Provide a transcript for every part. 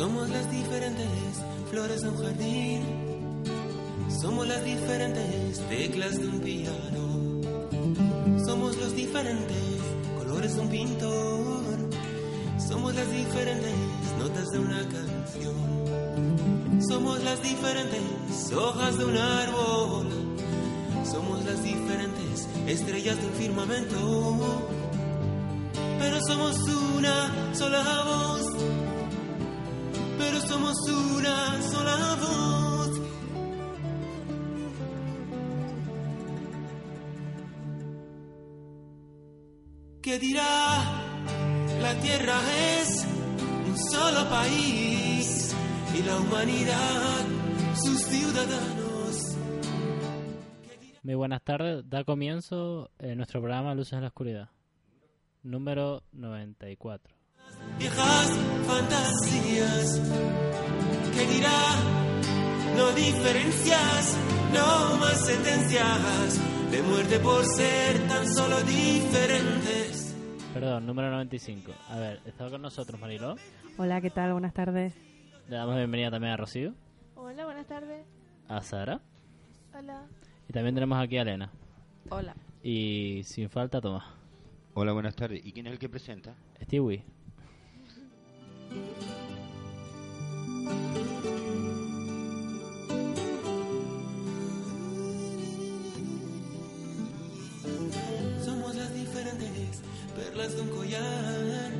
Somos las diferentes flores de un jardín. Somos las diferentes teclas de un piano. Somos los diferentes colores de un pintor. Somos las diferentes notas de una canción. Somos las diferentes hojas de un árbol. Somos las diferentes estrellas de un firmamento. Pero somos una sola voz. Somos una sola voz. ¿Qué dirá? La tierra es un solo país y la humanidad sus ciudadanos. Muy buenas tardes, da comienzo eh, nuestro programa Luces en la Oscuridad, número 94. Viejas fantasías. ¿Qué dirá? No diferencias, no más sentencias de muerte por ser tan solo diferentes. Perdón, número 95. A ver, ¿está con nosotros Mariló? Hola, ¿qué tal? Buenas tardes. Le damos la bienvenida también a Rocío, Hola, buenas tardes. a Sara Hola. y también tenemos aquí a Elena. Hola. Y sin falta, Tomás. Hola, buenas tardes. ¿Y quién es el que presenta? Stewie. Perlas de un collar.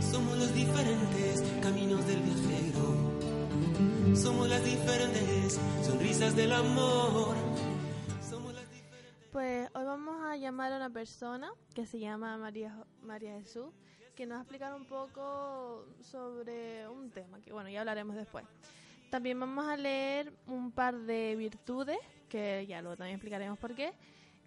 Somos los diferentes caminos del viajero. Somos las diferentes sonrisas del amor. Somos las diferentes. Pues hoy vamos a llamar a una persona que se llama María, María Jesús, que nos va a explicar un poco sobre un tema, que bueno, ya hablaremos después. También vamos a leer un par de virtudes, que ya luego también explicaremos por qué.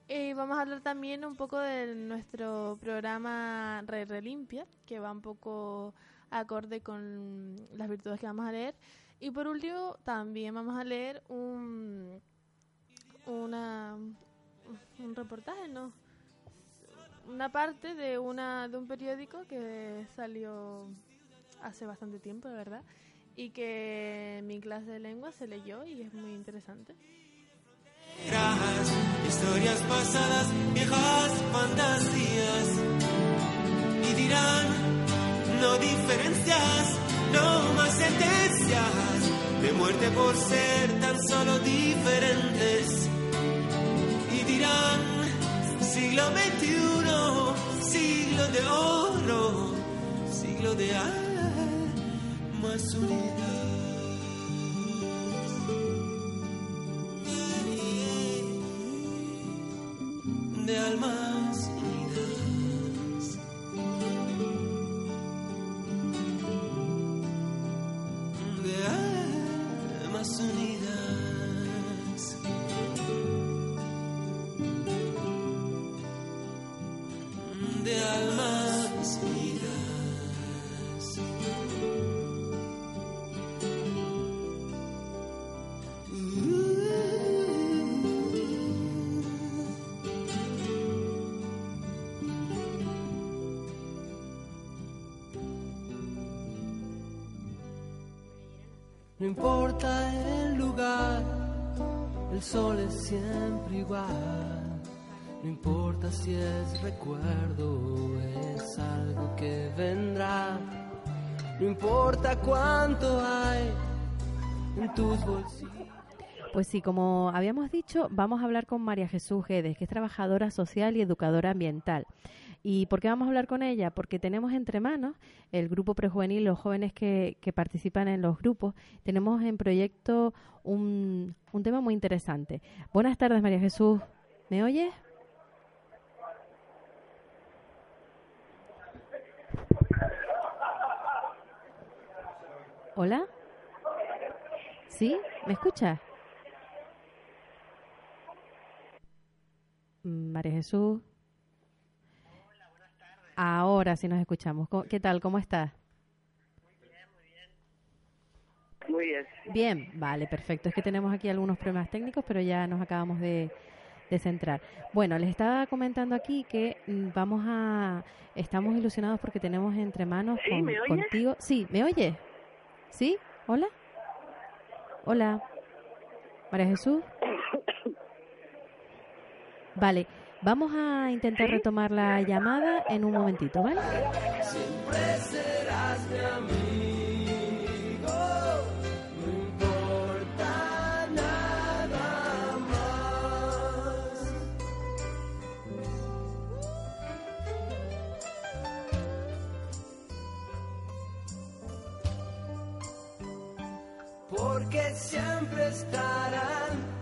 Y vamos a hablar también un poco de nuestro programa Re Relimpia, que va un poco acorde con las virtudes que vamos a leer. Y por último, también vamos a leer un, una, un reportaje, ¿no? Una parte de, una, de un periódico que salió hace bastante tiempo, de verdad, y que en mi clase de lengua se leyó y es muy interesante. Rajas, historias pasadas, viejas fantasías. Y dirán, no diferencias, no más sentencias de muerte por ser tan solo diferentes. Y dirán, siglo XXI, siglo de oro, siglo de almas unidas. De almas No importa el lugar, el sol es siempre igual. No importa si es recuerdo o es algo que vendrá. No importa cuánto hay en tus bolsillos. Pues sí, como habíamos dicho, vamos a hablar con María Jesús Guedes, que es trabajadora social y educadora ambiental. ¿Y por qué vamos a hablar con ella? Porque tenemos entre manos el grupo prejuvenil, los jóvenes que, que participan en los grupos. Tenemos en proyecto un, un tema muy interesante. Buenas tardes, María Jesús. ¿Me oyes? ¿Hola? ¿Sí? ¿Me escuchas? María Jesús. Ahora sí nos escuchamos. ¿Cómo- ¿Qué tal? ¿Cómo estás? Muy bien. Bien, vale, perfecto. Es que tenemos aquí algunos problemas técnicos, pero ya nos acabamos de, de centrar. Bueno, les estaba comentando aquí que mm, vamos a... Estamos ilusionados porque tenemos entre manos Sí, con- ¿me oyes? contigo... Sí, ¿me oyes? ¿Sí? ¿Hola? Hola. María Jesús. Vale, vamos a intentar retomar la llamada en un momentito, ¿vale? Siempre serás mi amigo, no importa nada más. Porque siempre estarán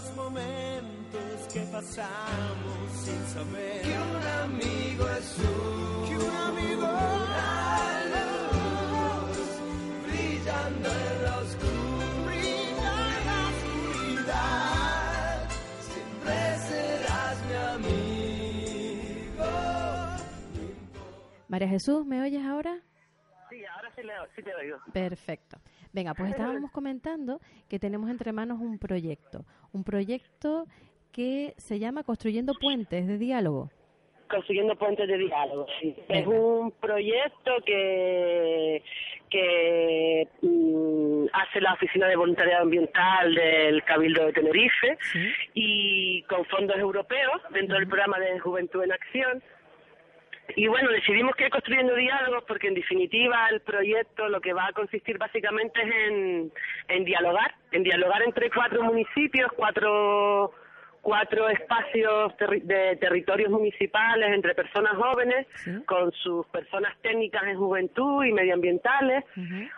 Buenos momentos que pasamos sin saber Que un amigo es un, que un amigo una luz brillando en la oscuridad. Siempre serás mi amigo. María Jesús, ¿me oyes ahora? Sí, ahora sí, le, sí te oigo. Perfecto. Venga, pues estábamos comentando que tenemos entre manos un proyecto, un proyecto que se llama Construyendo Puentes de Diálogo. Consiguiendo puentes de diálogo, sí. Es un proyecto que, que mm, hace la Oficina de Voluntariado Ambiental del Cabildo de Tenerife Sí. y con fondos europeos dentro del programa de Juventud en Acción. Y bueno, decidimos que ir construyendo diálogos porque en definitiva el proyecto lo que va a consistir básicamente es en, en dialogar, en dialogar entre cuatro municipios, cuatro cuatro espacios terri- de territorios municipales entre personas jóvenes Sí. con sus personas técnicas en juventud y medioambientales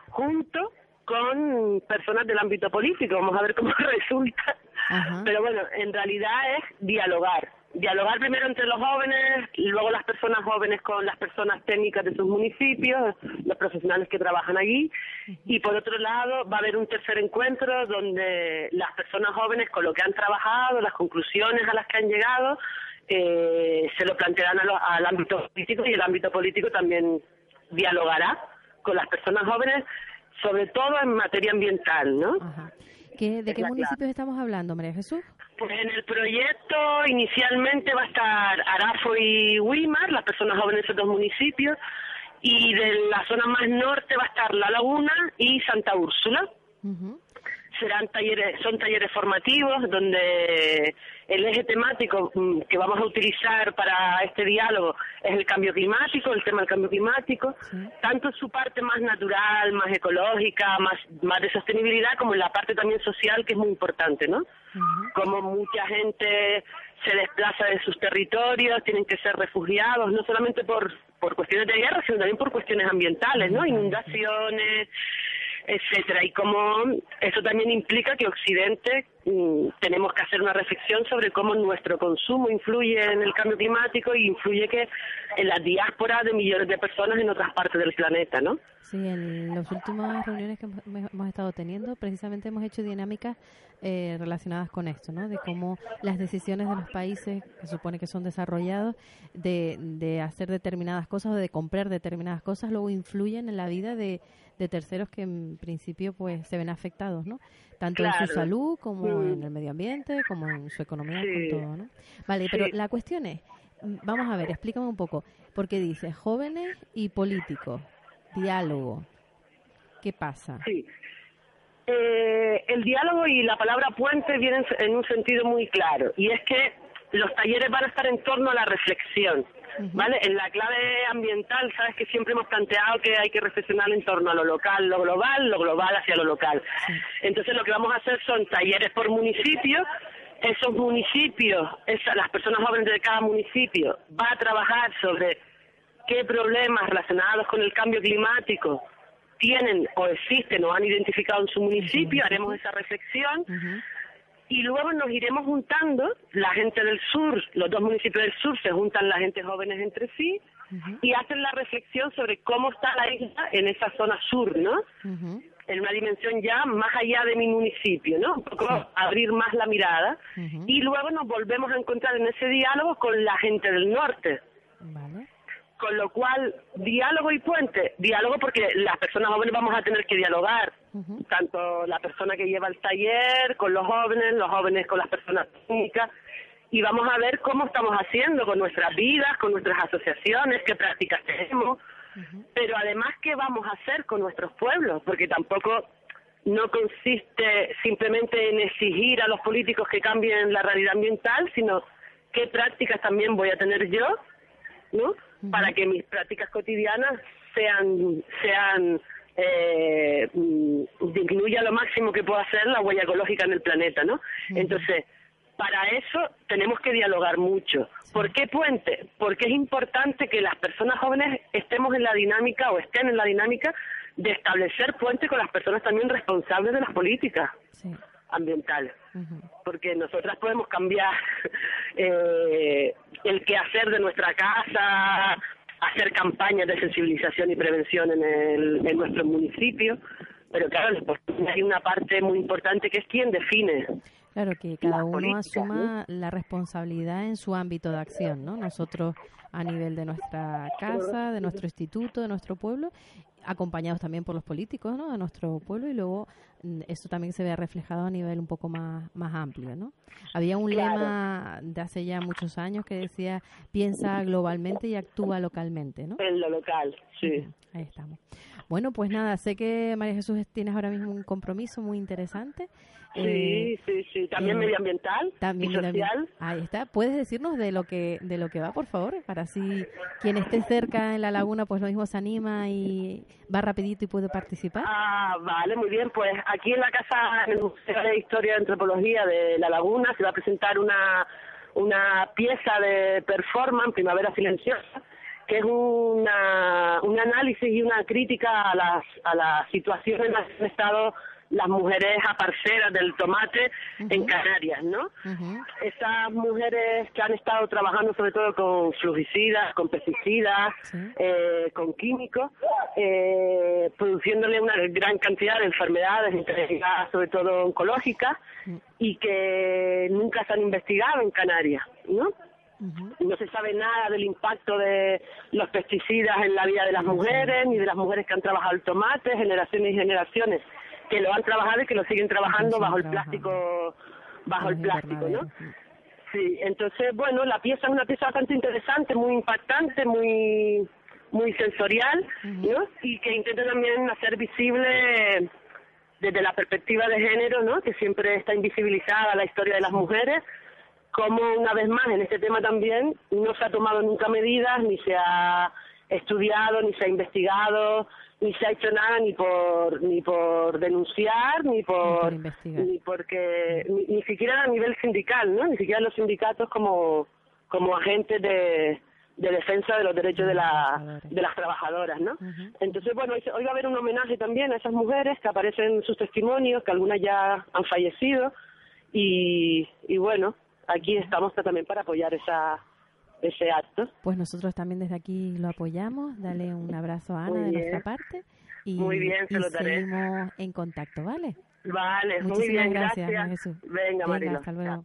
junto con personas del ámbito político. Vamos a ver cómo resulta. Pero bueno, en realidad es dialogar. Dialogar primero entre los jóvenes, luego las personas jóvenes con las personas técnicas de sus municipios, los profesionales que trabajan allí. Y por otro lado, va a haber un tercer encuentro donde las personas jóvenes con lo que han trabajado, las conclusiones a las que han llegado, eh, se lo plantearán a lo- al ámbito político y el ámbito político también dialogará con las personas jóvenes, sobre todo en materia ambiental, ¿no? Ajá. ¿Qué, ¿De Es qué municipios clave. estamos hablando, María Jesús? Pues en el proyecto inicialmente va a estar Arafo y Wimar, las personas jóvenes de dos municipios, y de la zona más norte va a estar La Laguna y Santa Úrsula. Ujú. Serán talleres, son talleres formativos donde el eje temático mm, que vamos a utilizar para este diálogo es el cambio climático, el tema del cambio climático, Sí. tanto en su parte más natural, más ecológica, más, más de sostenibilidad, como en la parte también social que es muy importante, ¿no? Como mucha gente se desplaza de sus territorios, tienen que ser refugiados, no solamente por, por cuestiones de guerra, sino también por cuestiones ambientales, ¿no? Inundaciones, etcétera. Y como eso también implica que Occidente mm, tenemos que hacer una reflexión sobre cómo nuestro consumo influye en el cambio climático y influye que en la diáspora de millones de personas en otras partes del planeta, ¿no? Sí, en las últimas reuniones que hemos, estado teniendo, precisamente hemos hecho dinámicas eh, relacionadas con esto, ¿no? De cómo las decisiones de los países que supone que son desarrollados de, de hacer determinadas cosas o de comprar determinadas cosas luego influyen en la vida de, de terceros que en principio pues se ven afectados, ¿no? Tanto en su salud como Mm. en el medio ambiente, como en su economía, Sí. con todo, ¿no? Vale, pero la cuestión es, vamos a ver, explícame un poco, porque dice jóvenes y políticos, diálogo, ¿qué pasa? Sí. Eh, el diálogo y la palabra puente vienen en un sentido muy claro, y es que los talleres van a estar en torno a la reflexión, ¿vale? En la clave ambiental, sabes que siempre hemos planteado que hay que reflexionar en torno a lo local, lo global, lo global hacia lo local. Entonces lo que vamos a hacer son talleres por municipio, esos municipios, esa- las personas jóvenes de cada municipio va a trabajar sobre qué problemas relacionados con el cambio climático tienen o existen o han identificado en su municipio, haremos esa reflexión. Y luego nos iremos juntando, la gente del sur, los dos municipios del sur se juntan las gente jóvenes entre sí y hacen la reflexión sobre cómo está la isla en esa zona sur, ¿no? En una dimensión ya más allá de mi municipio, ¿no? Un poco abrir más la mirada y luego nos volvemos a encontrar en ese diálogo con la gente del norte. Vale. Con lo cual, diálogo y puente. Diálogo porque las personas jóvenes vamos a tener que dialogar. Tanto la persona que lleva el taller con los jóvenes, los jóvenes con las personas técnicas. y vamos a ver cómo estamos haciendo con nuestras vidas, con nuestras asociaciones, qué prácticas tenemos, pero además qué vamos a hacer con nuestros pueblos, porque tampoco no consiste simplemente en exigir a los políticos que cambien la realidad ambiental, sino qué prácticas también voy a tener yo, ¿no? Para que mis prácticas cotidianas sean sean eh, mm, disminuya lo máximo que pueda hacer la huella ecológica en el planeta, ¿no? Entonces, para eso tenemos que dialogar mucho. ¿Por qué puente? Porque es importante que las personas jóvenes estemos en la dinámica o estén en la dinámica de establecer puentes con las personas también responsables de las políticas Sí. ambientales. Porque nosotras podemos cambiar eh, el quehacer de nuestra casa, hacer campañas de sensibilización y prevención en, el, en nuestro municipio, pero claro, hay una parte muy importante que es quien define Claro, que cada uno asuma la responsabilidad en su ámbito de acción, ¿no? Nosotros a nivel de nuestra casa, de nuestro instituto, de nuestro pueblo, acompañados también por los políticos, ¿no? De nuestro pueblo y luego mm, eso también se ve reflejado a nivel un poco más, más amplio, ¿no? Había un Claro. lema de hace ya muchos años que decía piensa globalmente y actúa localmente, ¿no? en lo local. Sí. Ahí estamos. Bueno, pues nada, sé que María Jesús tienes ahora mismo un compromiso muy interesante. Eh, Sí, sí, sí. También eh, medioambiental también y social. Ahí está. ¿Puedes decirnos de lo que de lo que va, por favor? Para así quien esté cerca en la laguna, pues lo mismo se anima y va rapidito y puede participar. Ah, vale, muy bien. Pues aquí en la casa, en el Museo de Historia y Antropología de La Laguna, se va a presentar una, una pieza de performance, Primavera Silenciosa, que es una, un análisis y una crítica a las, a las situaciones en las que han estado las mujeres aparceras del tomate en Canarias, ¿no? Ujú. Esas mujeres que han estado trabajando sobre todo con fungicidas, con pesticidas, Sí. eh, con químicos, eh, produciéndole una gran cantidad de enfermedades, sobre todo oncológicas, y que nunca se han investigado en Canarias, ¿no? No se sabe nada del impacto de los pesticidas en la vida de las mujeres, ni de las mujeres que han trabajado el tomate, generaciones y generaciones que lo han trabajado y que lo siguen trabajando bajo el plástico, bajo el plástico, ¿no? Sí, entonces, bueno, la pieza es una pieza bastante interesante, muy impactante, muy muy sensorial, ¿no? Y que intenta también hacer visible desde la perspectiva de género, ¿no? Que siempre está invisibilizada la historia de las mujeres, como una vez más en este tema también no se ha tomado nunca medidas, ni se ha estudiado, ni se ha investigado, ni se ha hecho nada ni por ni por denunciar, ni por, ni porque ni, ni siquiera a nivel sindical, ¿no? Ni siquiera los sindicatos como como agentes de, de defensa de los derechos de, la, de las trabajadoras, ¿no? Entonces, bueno, hoy va a haber un homenaje también a esas mujeres que aparecen en sus testimonios, que algunas ya han fallecido, y, y bueno, aquí estamos también para apoyar esa ese acto. Pues nosotros también desde aquí lo apoyamos. Dale un abrazo a Ana Muy de bien. nuestra parte. Y, Muy bien, se y lo daré. seguimos en contacto, ¿vale? Vale, muy Muchísimas bien, gracias, gracias. Jesús. Venga, Marilo. hasta luego.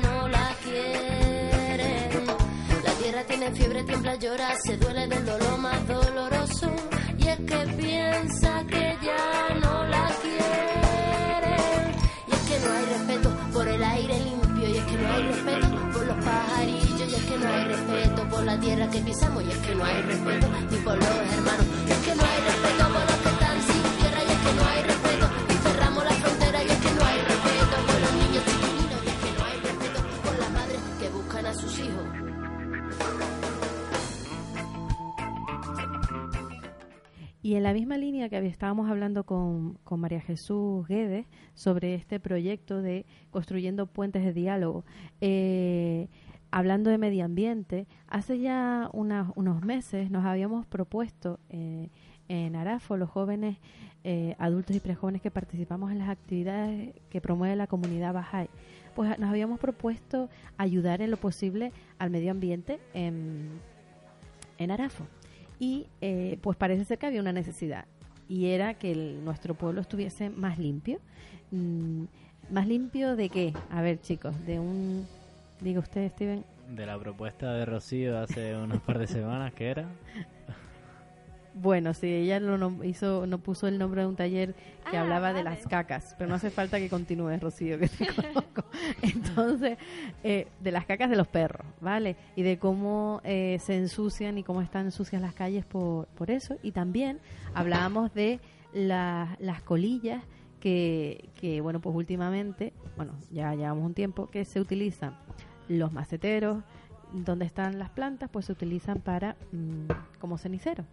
tiene fiebre, tiembla, llora, se duele del dolor más doloroso. Y es que piensa que ya no la quieren. Y es que no hay respeto por el aire limpio. Y es que no hay respeto por los pajarillos. Y es que no hay respeto por la tierra que pisamos. Y es que no hay respeto ni por los hermanos. Y es que no hay respeto Y en la misma línea que estábamos hablando con, con María Jesús Guedes sobre este proyecto de construyendo puentes de diálogo, eh, hablando de medio ambiente, hace ya unas- unos meses nos habíamos propuesto eh, en Arafo, los jóvenes eh, adultos y prejóvenes que participamos en las actividades que promueve la comunidad Bahá'í, pues nos habíamos propuesto ayudar en lo posible al medio ambiente en, en Arafo. Y eh, pues parece ser que había una necesidad y era que el- nuestro pueblo estuviese más limpio. Mm, ¿Más limpio de qué? A ver, chicos, de un... Diga usted, Steven. De la propuesta de Rocío hace unas par de semanas, que era? Bueno, sí, ella no, no hizo, no puso el nombre de un taller que Ah, hablaba de las cacas, pero no hace falta que continúes, Rocío, que te conozco. Entonces, eh, de las cacas de los perros, ¿vale? Y de cómo eh, se ensucian y cómo están sucias las calles por, por eso. Y también hablábamos de la- las colillas que, que, bueno, pues últimamente, bueno, ya llevamos un tiempo, que se utilizan los maceteros, donde están las plantas, pues se utilizan para mm, como cenicero.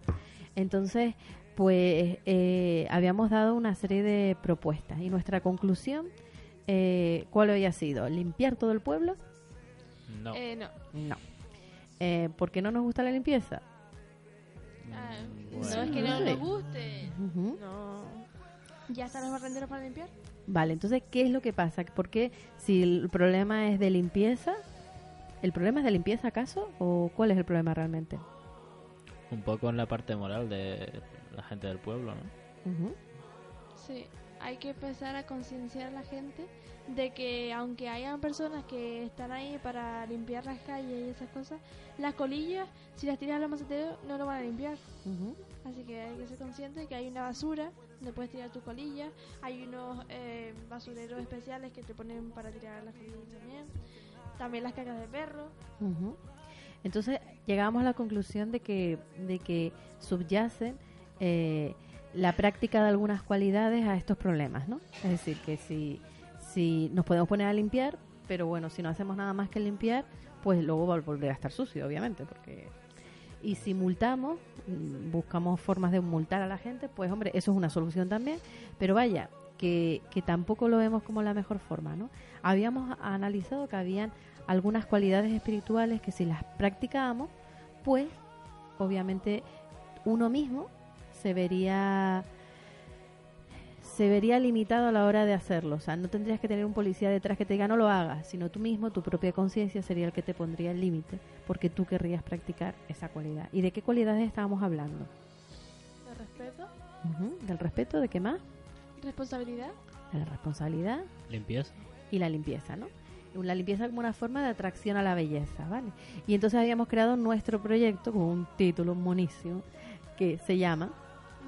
Entonces, pues eh, habíamos dado una serie de propuestas y nuestra conclusión, eh, ¿cuál había sido? ¿Limpiar todo el pueblo? No. Eh, no. No. Eh, ¿Por qué no nos gusta la limpieza? Ah, Mm, no es que no nos guste. No. ¿Ya están los barrenderos para limpiar? Vale, entonces, ¿qué es lo que pasa? Porque si el problema es de limpieza, ¿el problema es de limpieza acaso? ¿O cuál es el problema realmente? Un poco en la parte moral de la gente del pueblo, ¿no? Sí. Hay que empezar a concienciar a la gente de que aunque hayan personas que están ahí para limpiar las calles y esas cosas, las colillas, si las tiras a los maceteros, no lo van a limpiar. Así que hay que ser consciente de que hay una basura donde puedes tirar tu colilla. Hay unos eh, basureros especiales que te ponen para tirar las colillas también. También las cacas de perro. Entonces llegamos a la conclusión de que, de que subyacen eh, la práctica de algunas cualidades a estos problemas, ¿no? Es decir, que si, si nos podemos poner a limpiar, pero bueno, si no hacemos nada más que limpiar, pues luego va a volver a estar sucio, obviamente, porque... Y si multamos, mm, buscamos formas de multar a la gente, pues hombre, eso es una solución también, pero vaya, que, que tampoco lo vemos como la mejor forma, ¿no? Habíamos analizado que habían algunas cualidades espirituales que si las practicábamos, pues obviamente uno mismo se vería se vería limitado a la hora de hacerlo. O sea, no tendrías que tener un policía detrás que te diga no lo hagas, sino tú mismo, tu propia conciencia sería el que te pondría el límite, porque tú querrías practicar esa cualidad. ¿Y de qué cualidades estábamos hablando? De respeto, ¿Del respeto? ¿De qué más? Responsabilidad. La responsabilidad Limpieza. y la limpieza, ¿no? La limpieza como una forma de atracción a la belleza, ¿vale? Y entonces habíamos creado nuestro proyecto con un título monísimo que se llama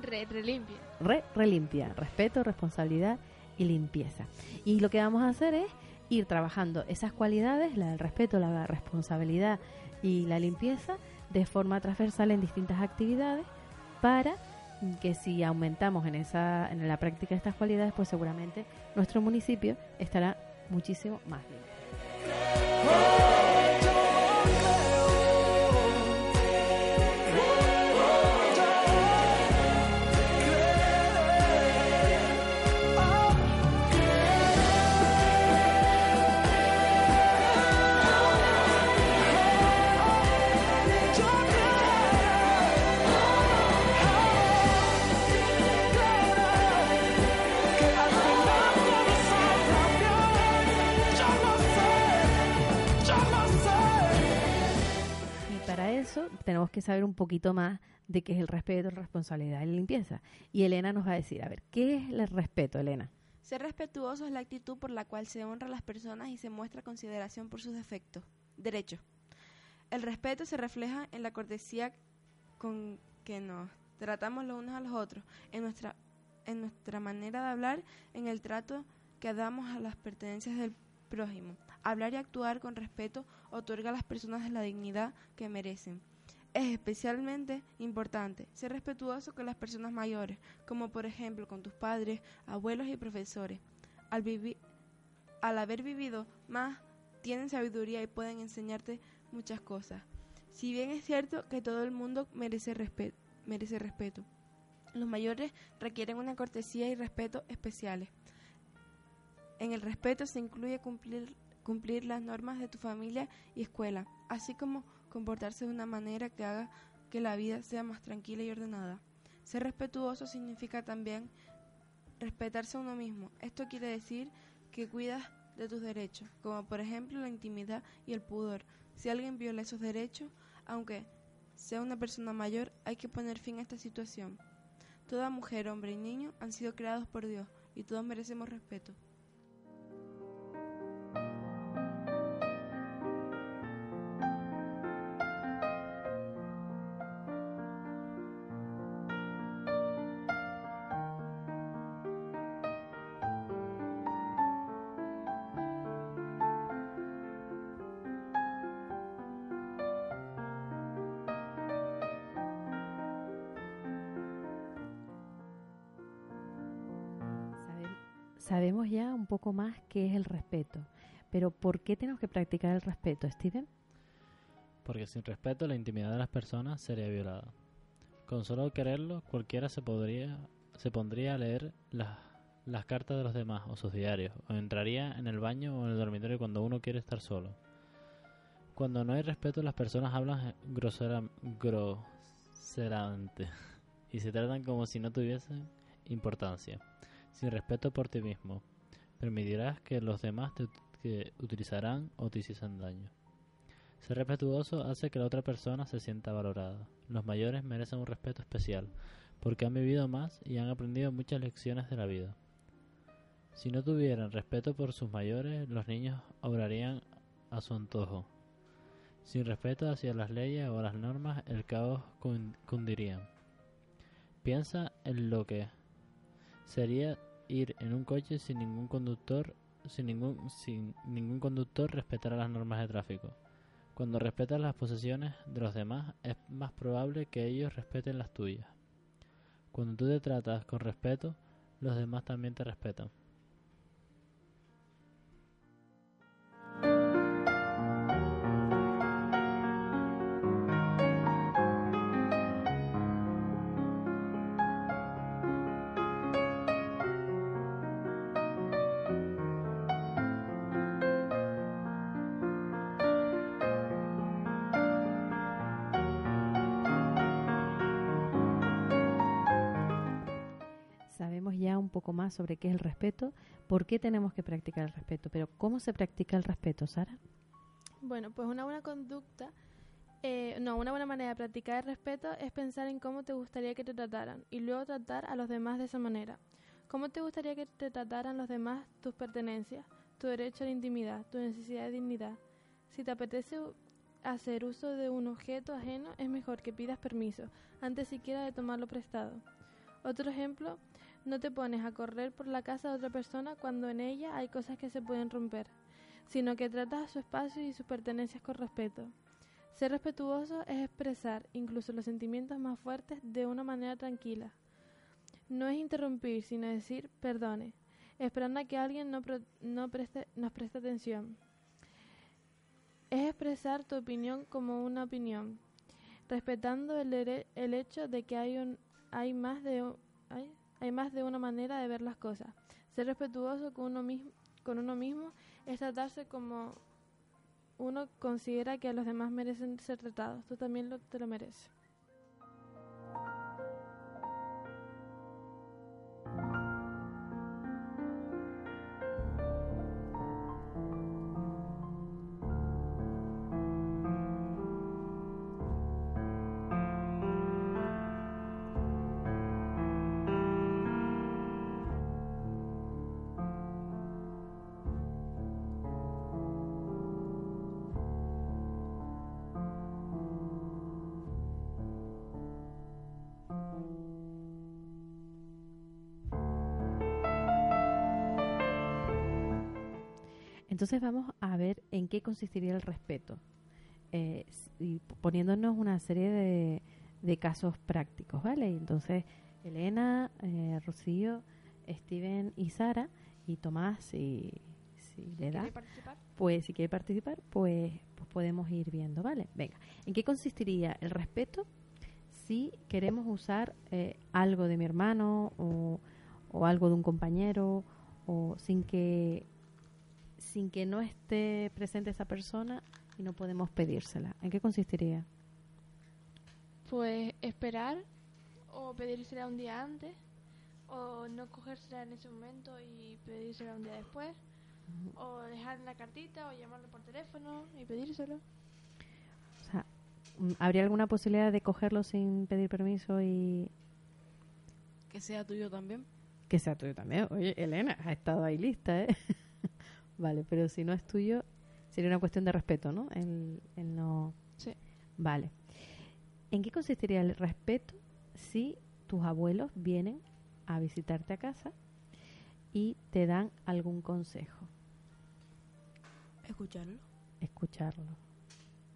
Re, relimpia. Re, Relimpia, respeto, responsabilidad y limpieza. Y lo que vamos a hacer es ir trabajando esas cualidades, la del respeto, la responsabilidad y la limpieza, de forma transversal en distintas actividades para que si aumentamos en esa en la práctica estas cualidades, pues seguramente nuestro municipio estará muchísimo más limpio. Tenemos que saber un poquito más de qué es el respeto, la responsabilidad y la limpieza. Y Elena nos va a decir, a ver, ¿qué es el respeto, Elena? Ser respetuoso es la actitud por la cual se honra a las personas y se muestra consideración por sus defectos. Derecho. El respeto se refleja en la cortesía con que nos tratamos los unos a los otros, en nuestra, en nuestra manera de hablar, en el trato que damos a las pertenencias del prójimo. Hablar y actuar con respeto otorga a las personas la dignidad que merecen. Es especialmente importante ser respetuoso con las personas mayores, como por ejemplo con tus padres, abuelos y profesores. Al, vivi- al haber vivido más, tienen sabiduría y pueden enseñarte muchas cosas. Si bien es cierto que todo el mundo merece, respe- merece respeto, Los mayores requieren una cortesía y respeto especiales. En el respeto se incluye cumplir, cumplir las normas de tu familia y escuela, así como comportarse de una manera que haga que la vida sea más tranquila y ordenada. Ser respetuoso significa también respetarse a uno mismo. Esto quiere decir que cuidas de tus derechos, como por ejemplo la intimidad y el pudor. Si alguien viola esos derechos, aunque sea una persona mayor, hay que poner fin a esta situación. Toda mujer, hombre y niño han sido creados por Dios y todos merecemos respeto. Poco más qué es el respeto, pero ¿por qué tenemos que practicar el respeto, Steven? Porque sin respeto la intimidad de las personas sería violada. Con solo quererlo, cualquiera se podría se pondría a leer las, las cartas de los demás o sus diarios, o entraría en el baño o en el dormitorio cuando uno quiere estar solo. Cuando no hay respeto, las personas hablan grosera, groseramente y se tratan como si no tuviesen importancia. Sin respeto por ti mismo, permitirás que los demás te que utilizarán o te hiciesen daño. Ser respetuoso hace que la otra persona se sienta valorada. Los mayores merecen un respeto especial, porque han vivido más y han aprendido muchas lecciones de la vida. Si no tuvieran respeto por sus mayores, los niños obrarían a su antojo. Sin respeto hacia las leyes o las normas, el caos cun- cundiría. Piensa en lo que sería ir en un coche sin ningún conductor, sin ningún, sin ningún conductor respetar las normas de tráfico. Cuando respetas las posesiones de los demás, es más probable que ellos respeten las tuyas. Cuando tú te tratas con respeto, los demás también te respetan. Sobre qué es el respeto, por qué tenemos que practicar el respeto, pero ¿cómo se practica el respeto, Sara? Bueno, pues una buena conducta, eh, no, una buena manera de practicar el respeto es pensar en cómo te gustaría que te trataran y luego tratar a los demás de esa manera. ¿Cómo te gustaría que te trataran los demás tus pertenencias, tu derecho a la intimidad, tu necesidad de dignidad? Si te apetece hacer uso de un objeto ajeno, es mejor que pidas permiso antes siquiera de tomarlo prestado. Otro ejemplo, no te pones a correr por la casa de otra persona cuando en ella hay cosas que se pueden romper sino que tratas su espacio y sus pertenencias con respeto. Ser respetuoso es expresar incluso los sentimientos más fuertes de una manera tranquila. No es interrumpir, sino decir perdone, esperando a que alguien no, pro- no preste, nos preste atención. Es expresar tu opinión como una opinión, respetando el, el hecho de que hay, un, hay, más de, u- hay, hay más de una manera de ver las cosas. Ser respetuoso con uno mismo, con uno mismo es tratarse como uno considera que a los demás merecen ser tratados. Tú también lo, te lo mereces. Entonces vamos a ver en qué consistiría el respeto. Eh, y poniéndonos una serie de, de casos prácticos, ¿vale? Entonces, Elena, eh, Rocío, Steven y Sara, y Tomás, si, si le da, pues si quiere participar, pues, pues podemos ir viendo, ¿vale? Venga, ¿en qué consistiría el respeto? si queremos usar eh, algo de mi hermano o, o algo de un compañero o sin que sin que no esté presente esa persona y no podemos pedírsela. ¿En qué consistiría? Pues esperar o pedírsela un día antes o no cogérsela en ese momento y pedírsela un día después o dejar la cartita o llamarlo por teléfono y pedírselo. O sea, mm, ¿habría alguna posibilidad de cogerlo sin pedir permiso y Que sea tuyo también. que sea tuyo también? Oye, Elena, ha estado ahí lista, ¿eh? vale, pero si no es tuyo, sería una cuestión de respeto, ¿no? El, el no... Sí. Vale. ¿En qué consistiría el respeto si tus abuelos vienen a visitarte a casa y te dan algún consejo? Escucharlo. escucharlo.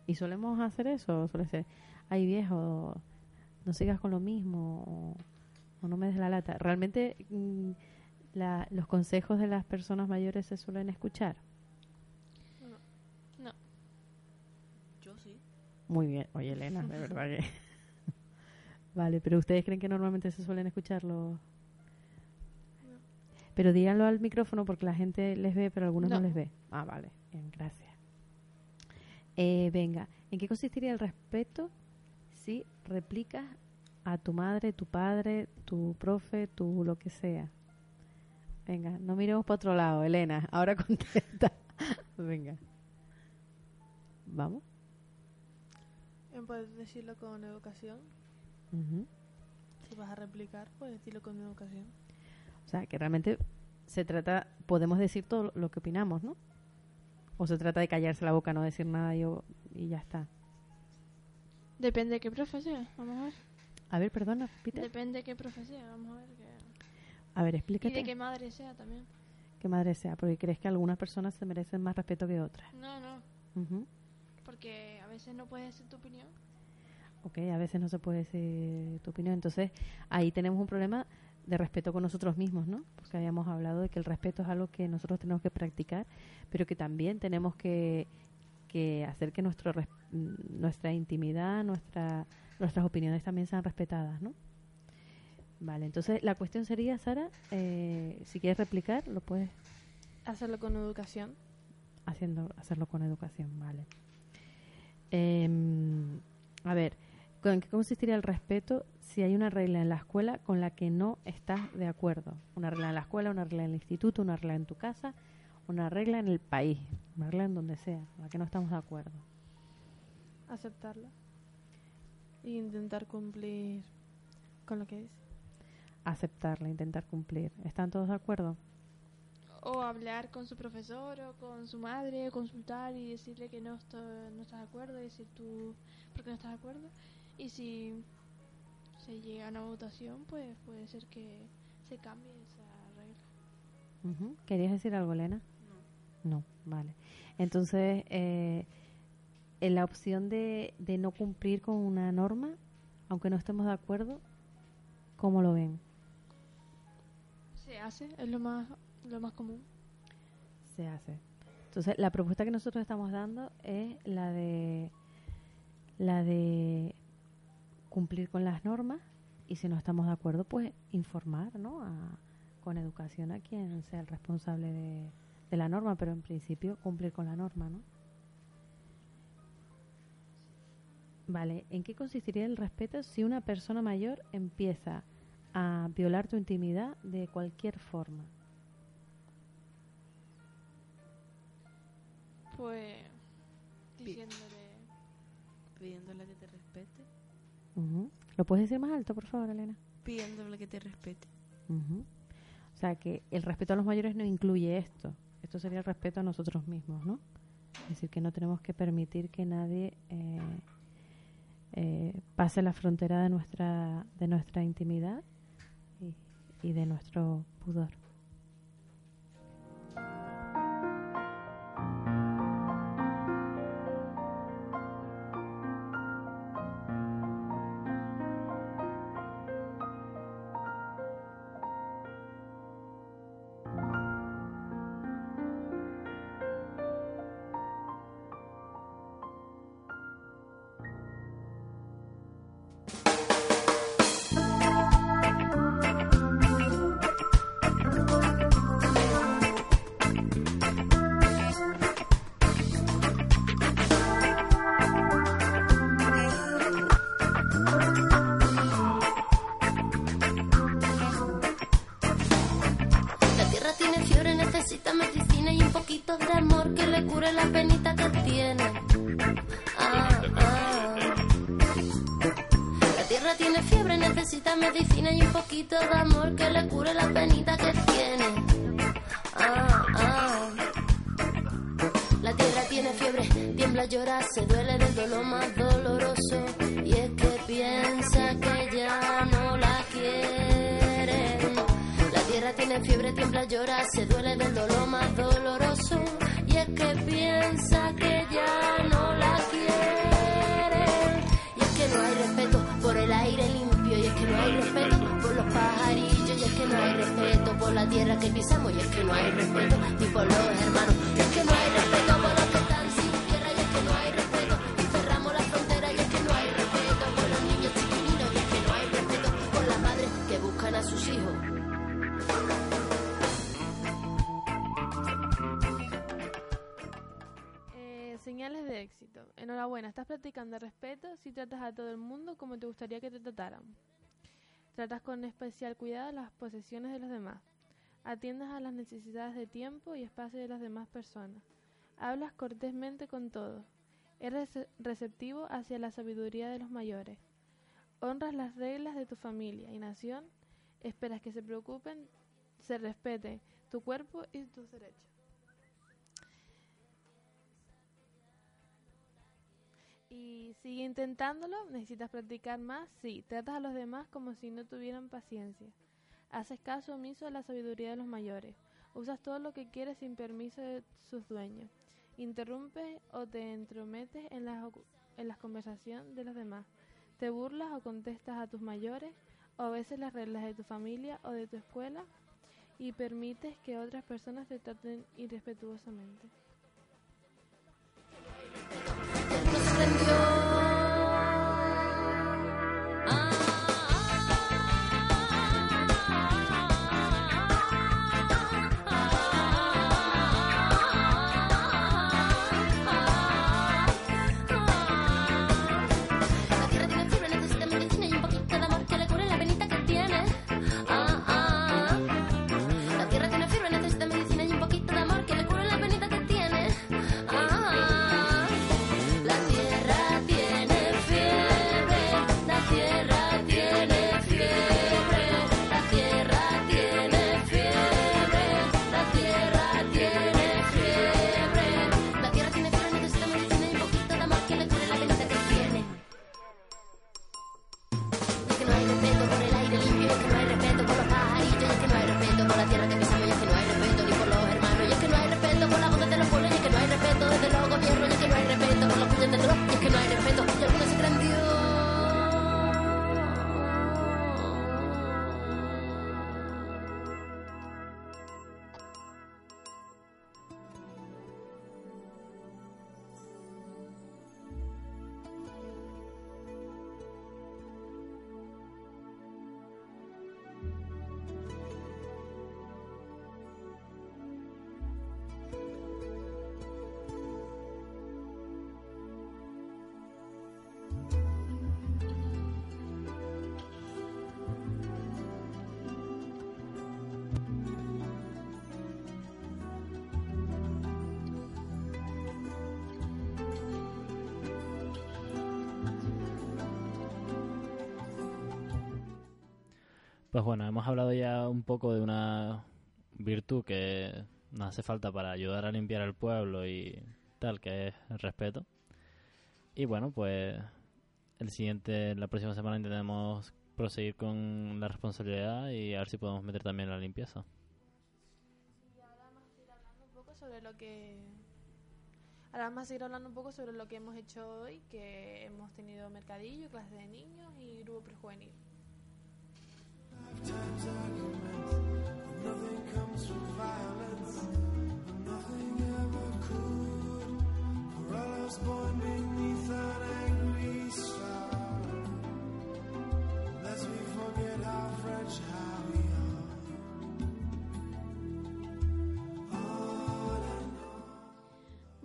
Y solemos hacer eso, suele ser, ay viejo, no sigas con lo mismo, o, o no me des la lata. Realmente mm, la- los consejos de las personas mayores se suelen escuchar. No. Yo sí. Muy bien, oye Elena, de verdad que... vale, pero ustedes creen que normalmente se suelen escucharlo. Pero díganlo al micrófono porque la gente les ve, pero algunos no, No. les ve. Ah, vale, bien, gracias. Eh, venga, ¿en qué consistiría el respeto si replicas a tu madre, tu padre, tu profe, tu lo que sea? Venga, no miremos para otro lado, Elena. Ahora contesta. venga. Vamos. Puedes decirlo con educación. Si vas a replicar, puedes decirlo con educación. O sea, que realmente se trata, podemos decir todo lo que opinamos, ¿no? O se trata de callarse la boca, no decir nada yo y ya está. Depende de qué profe sea, vamos a ver. A ver, perdona, Peter. Depende de qué profe sea, vamos a ver. A ver, Y explícate de qué madre sea también. qué madre sea, porque crees que algunas personas se merecen más respeto que otras. No, no, Ujú. porque a veces no puedes decir tu opinión. Ok, a veces no se puede decir tu opinión. Entonces, ahí tenemos un problema de respeto con nosotros mismos, ¿no? Porque habíamos hablado de que el respeto es algo que nosotros tenemos que practicar, pero que también tenemos que, que hacer que nuestro nuestra intimidad, nuestra, nuestras opiniones también sean respetadas, ¿no? Vale, entonces la cuestión sería, Sara, eh, si quieres replicar, lo puedes Hacerlo con educación. haciendo hacerlo con educación, vale. Em, a ver, ¿en qué consistiría el respeto si hay una regla en la escuela con la que no estás de acuerdo? Una regla en la escuela, una regla en el instituto, una regla en tu casa, una regla en el país, una regla en donde sea, con la que no estamos de acuerdo. Aceptarla. E intentar cumplir con lo que dice. Aceptarla, intentar cumplir. ¿Están todos de acuerdo? O hablar con su profesor o con su madre, consultar y decirle que no, esto- no estás de acuerdo, y decir tú por qué no estás de acuerdo. Y si se llega a una votación, pues puede ser que se cambie esa regla. Ujú. ¿Querías decir algo, Elena? No. No, vale. Entonces, eh, en la opción de, de no cumplir con una norma, aunque no estemos de acuerdo, ¿cómo lo ven? Hace, es lo más, lo más común. Se hace. Entonces, la propuesta que nosotros estamos dando es la de la de cumplir con las normas y si no estamos de acuerdo, pues informar, ¿no? A- con educación a quien sea el responsable de, de la norma, pero en principio cumplir con la norma, ¿no? Vale, ¿en qué consistiría el respeto si una persona mayor empieza a violar tu intimidad de cualquier forma? Pues diciéndole... Pidiéndole que te respete. ¿Lo puedes decir más alto, por favor, Elena? Pidiéndole que te respete. Ujú. O sea, que el respeto a los mayores no incluye esto. Esto sería el respeto a nosotros mismos, ¿no? Es decir, que no tenemos que permitir que nadie eh, eh, pase la frontera de nuestra, de nuestra intimidad y, de nuestro pudor. Dolor más doloroso. Y es que piensa que ya no la quieren. Y es que no hay respeto por el aire limpio. Y es que no hay respeto por los pajarillos. Y es que no hay respeto por la tierra que pisamos. Y es que no hay respeto ni por los hermanos. Y es que no hay respeto por los éxito. Enhorabuena, estás practicando respeto si tratas a todo el mundo como te gustaría que te trataran. Tratas con especial cuidado las posesiones de los demás. Atiendes a las necesidades de tiempo y espacio de las demás personas. Hablas cortésmente con todos. Eres rece- receptivo hacia la sabiduría de los mayores. Honras las reglas de tu familia y nación. Esperas que se preocupen, se respete tu cuerpo y tus derechos. Y sigue intentándolo, necesitas practicar más, sí, tratas a los demás como si no tuvieran paciencia. Haces caso omiso a la sabiduría de los mayores. Usas todo lo que quieres sin permiso de sus dueños. Interrumpes o te entrometes en las, en las conversaciones de los demás. Te burlas o contestas a tus mayores, o veces las reglas de tu familia o de tu escuela y permites que otras personas te traten irrespetuosamente. No se Pues bueno, hemos hablado ya un poco de una virtud que nos hace falta para ayudar a limpiar el pueblo y tal, que es el respeto. Y bueno, pues el siguiente, la próxima semana intentaremos proseguir con la responsabilidad y a ver si podemos meter también la limpieza. Y ahora vamos a seguir hablando un poco sobre lo que ahora vamos a seguir hablando un poco sobre lo que hemos hecho hoy, que hemos tenido mercadillo, clases de niños y grupo prejuvenil.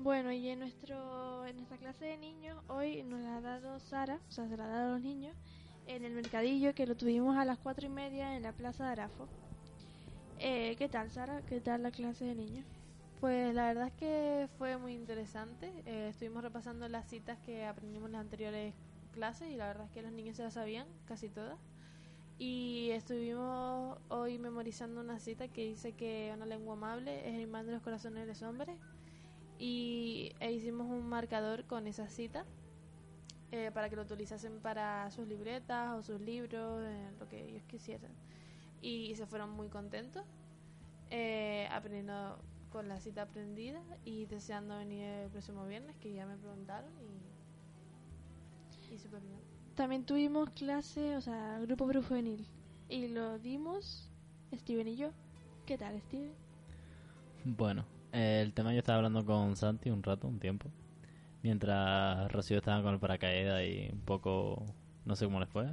Bueno, y en, nuestro, en nuestra clase de niños, hoy nos la ha dado Sara, o sea, se la ha dado a los niños, en el mercadillo que lo tuvimos a las cuatro y media en la plaza de Arafo. Eh, ¿Qué tal, Sara? ¿Qué tal la clase de niños? Pues la verdad es que fue muy interesante. Eh, estuvimos repasando las citas que aprendimos en las anteriores clases y la verdad es que los niños se las sabían, casi todas. Y estuvimos hoy memorizando una cita que dice que una lengua amable es el imán de los corazones de los hombres. Y e hicimos un marcador con esa cita eh, para que lo utilizasen para sus libretas o sus libros, eh, lo que ellos quisieran. Y se fueron muy contentos, eh, aprendiendo con la cita aprendida y deseando venir el próximo viernes, que ya me preguntaron y, y súper bien. También tuvimos clase, o sea, grupo prejuvenil. Y lo dimos Steven y yo. ¿Qué tal, Steven? Bueno, eh, el tema yo estaba hablando con Santi un rato, un tiempo. Mientras Rocío estaba con el paracaídas y un poco... No sé cómo les fue.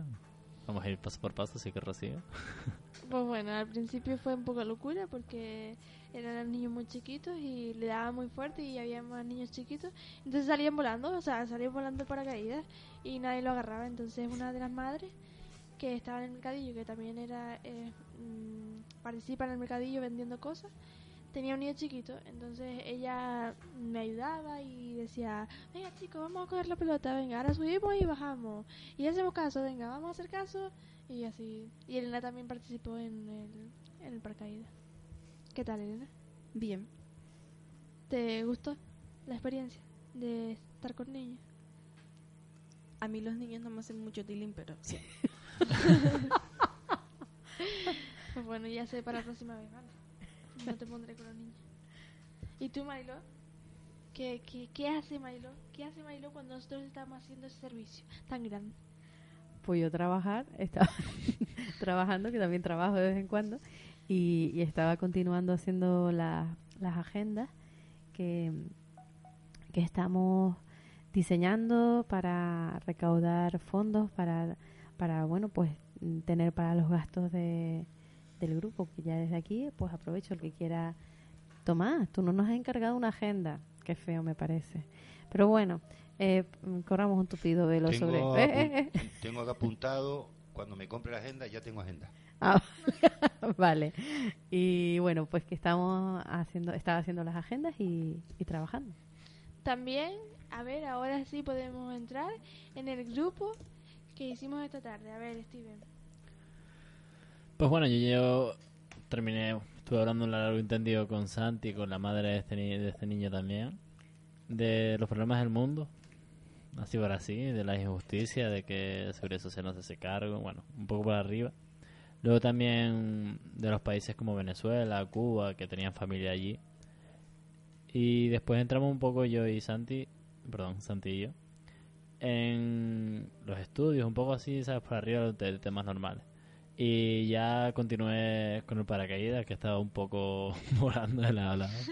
Vamos a ir paso por paso, así que Rocío. Pues bueno, al principio fue un poco locura porque eran niños muy chiquitos y le daba muy fuerte y había más niños chiquitos. Entonces salían volando, o sea, salían volando paracaídas y nadie lo agarraba. Entonces una de las madres que estaba en el mercadillo, que también era eh, mm, participa en el mercadillo vendiendo cosas, tenía un niño chiquito. Entonces ella me ayudaba y decía, venga chicos, vamos a coger la pelota, venga, ahora subimos y bajamos. Y hacemos caso, venga, vamos a hacer caso. Y así. Y Elena también participó en el, en el paracaídas. ¿Qué tal, Elena? Bien. ¿Te gustó la experiencia de estar con niños? A mí los niños no me hacen mucho tilín, pero sí. Bueno, ya sé para la próxima vez, ¿vale? No te pondré con los niños. ¿Y tú, Marilo? ¿Qué, qué, hace Marilo? ¿Qué hace Marilo cuando nosotros estamos haciendo ese servicio tan grande? Pues yo trabajar, estaba trabajando, que también trabajo de vez en cuando, y, estaba continuando haciendo la- las agendas que, que estamos diseñando para recaudar fondos para, para bueno, pues tener para los gastos de, del grupo, que ya desde aquí, pues aprovecho el que quiera. Tomás, tú no nos has encargado una agenda, qué feo me parece. Pero bueno, eh, corramos un tupido velo Tengo, sobre... apu- Eh, eh, eh. tengo acá apuntado, cuando me compre la agenda, ya tengo agenda. Ah, vale. Y bueno, pues que estamos haciendo, estaba haciendo las agendas y, y trabajando. También, a ver, ahora sí podemos entrar en el grupo que hicimos esta tarde. A ver, Steven. Pues bueno, yo, yo terminé, estuve hablando un largo entendido con Santi, con la madre de este, de este niño también, de los problemas del mundo, así por así, de la injusticia, de que la seguridad social no se hace cargo, bueno, un poco por arriba. Luego también de los países como Venezuela, Cuba, que tenían familia allí. Y después entramos un poco yo y Santi, perdón, Santi y yo, en los estudios, un poco así, ¿sabes? Por arriba de temas normales. Y ya continué con el paracaídas, que estaba un poco volando de lado a lado.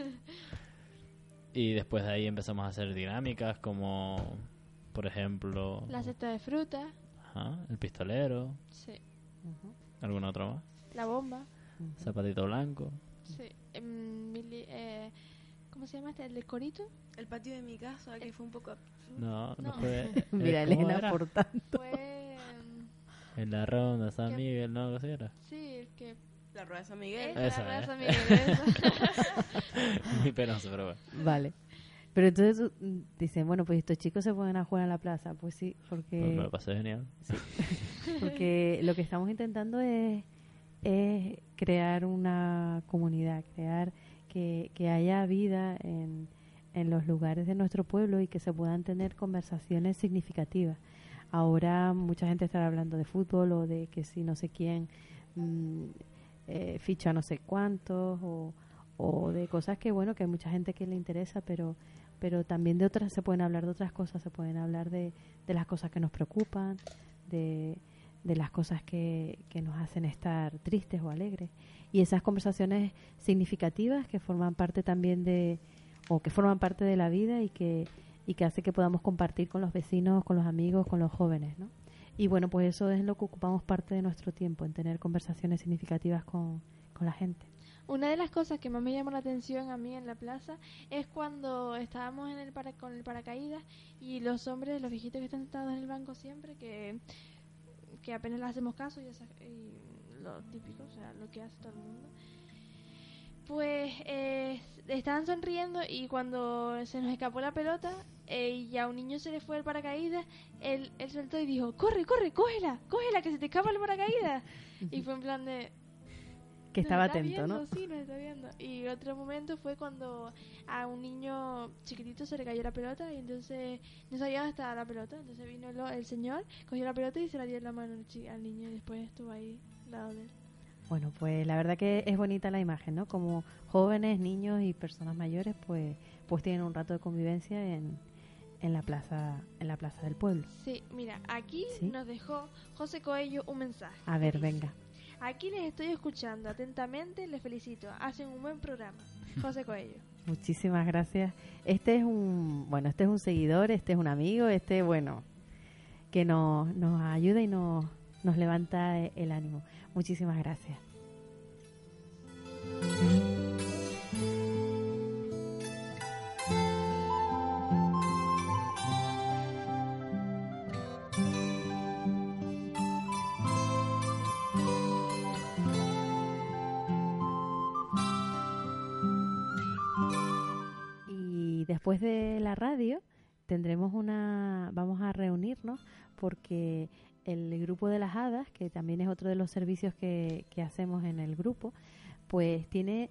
Y después de ahí empezamos a hacer dinámicas como, por ejemplo, La cesta de fruta. ajá, el pistolero, Sí. algún otro más, La bomba. zapatito blanco. Sí. Em, mili- eh, ¿Cómo se llama este? ¿El del corito? El patio de mi casa, que fue un poco... No, no, No. fue. Mira, eh, ¿cómo Elena, era? por tanto. Fue... En la ronda San. Miguel, ¿no? ¿Qué así era? sí, el que... La rueda de San Miguel. Esa, Esa, la ¿eh? San Miguel, esa. Muy penoso, pero bueno. Vale. Pero entonces dicen, bueno, pues estos chicos se pueden a jugar a la plaza. Pues sí, Pues porque, me lo pasé genial. porque lo que estamos intentando es, es crear una comunidad, crear que, que haya vida en, en los lugares de nuestro pueblo y que se puedan tener conversaciones significativas. Ahora mucha gente estará hablando de fútbol o de que si no sé quién mm, eh, ficha no sé cuántos o, o de cosas que bueno que hay mucha gente que le interesa pero pero también de otras se pueden hablar de otras cosas se pueden hablar de, de las cosas que nos preocupan de, de las cosas que, que nos hacen estar tristes o alegres. Y esas conversaciones significativas que forman parte también de o que forman parte de la vida y que y que hace que podamos compartir con los vecinos con los amigos con los jóvenes ¿no? y bueno pues eso es lo que ocupamos parte de nuestro tiempo en tener conversaciones significativas con, con la gente Una de las cosas que más me llamó la atención a mí en la plaza es cuando estábamos en el para con el paracaídas y los hombres, los viejitos que están sentados en el banco siempre, que, que apenas les hacemos caso y, esa- y lo típico, o sea, lo que hace todo el mundo. Pues eh, estaban sonriendo y cuando se nos escapó la pelota eh, y a un niño se le fue el paracaídas, él, él saltó y dijo, corre, corre, cógela, cógela, que se te escapa el paracaídas. y fue en plan de... Que "Nos estaba atento, viendo, ¿no? Sí, nos está viendo. Y otro momento fue cuando a un niño chiquitito se le cayó la pelota y entonces no sabía dónde estaba la pelota. Entonces vino lo- el señor, cogió la pelota y se la dio en la mano al niño y después estuvo ahí al lado de él. Bueno, pues la verdad que es bonita la imagen, ¿no? Como jóvenes, niños y personas mayores, pues, pues tienen un rato de convivencia en, en la plaza, en la plaza del pueblo. Sí, mira, aquí Sí. nos dejó José Coello un mensaje. A ver, Dice, venga. Aquí les estoy escuchando atentamente, les felicito. Hacen un buen programa. José Coello. Muchísimas gracias. Este es un, bueno, este es un seguidor, este es un amigo, este, bueno, que nos, nos ayuda y nos, nos levanta el ánimo. Muchísimas gracias. Y después de la radio tendremos una, vamos a reunirnos porque el grupo de las hadas, que también es otro de los servicios que, que hacemos en el grupo, pues tiene,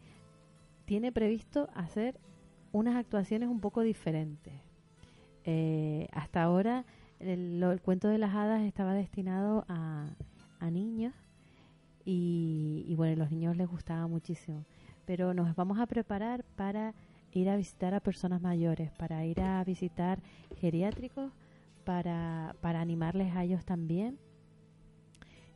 tiene previsto hacer unas actuaciones un poco diferentes. Eh, hasta ahora el, el cuento de las hadas estaba destinado a, a niños y, y bueno, los niños les gustaba muchísimo. Pero nos vamos a preparar para ir a visitar a personas mayores, para ir a visitar geriátricos, para, para animarles a ellos también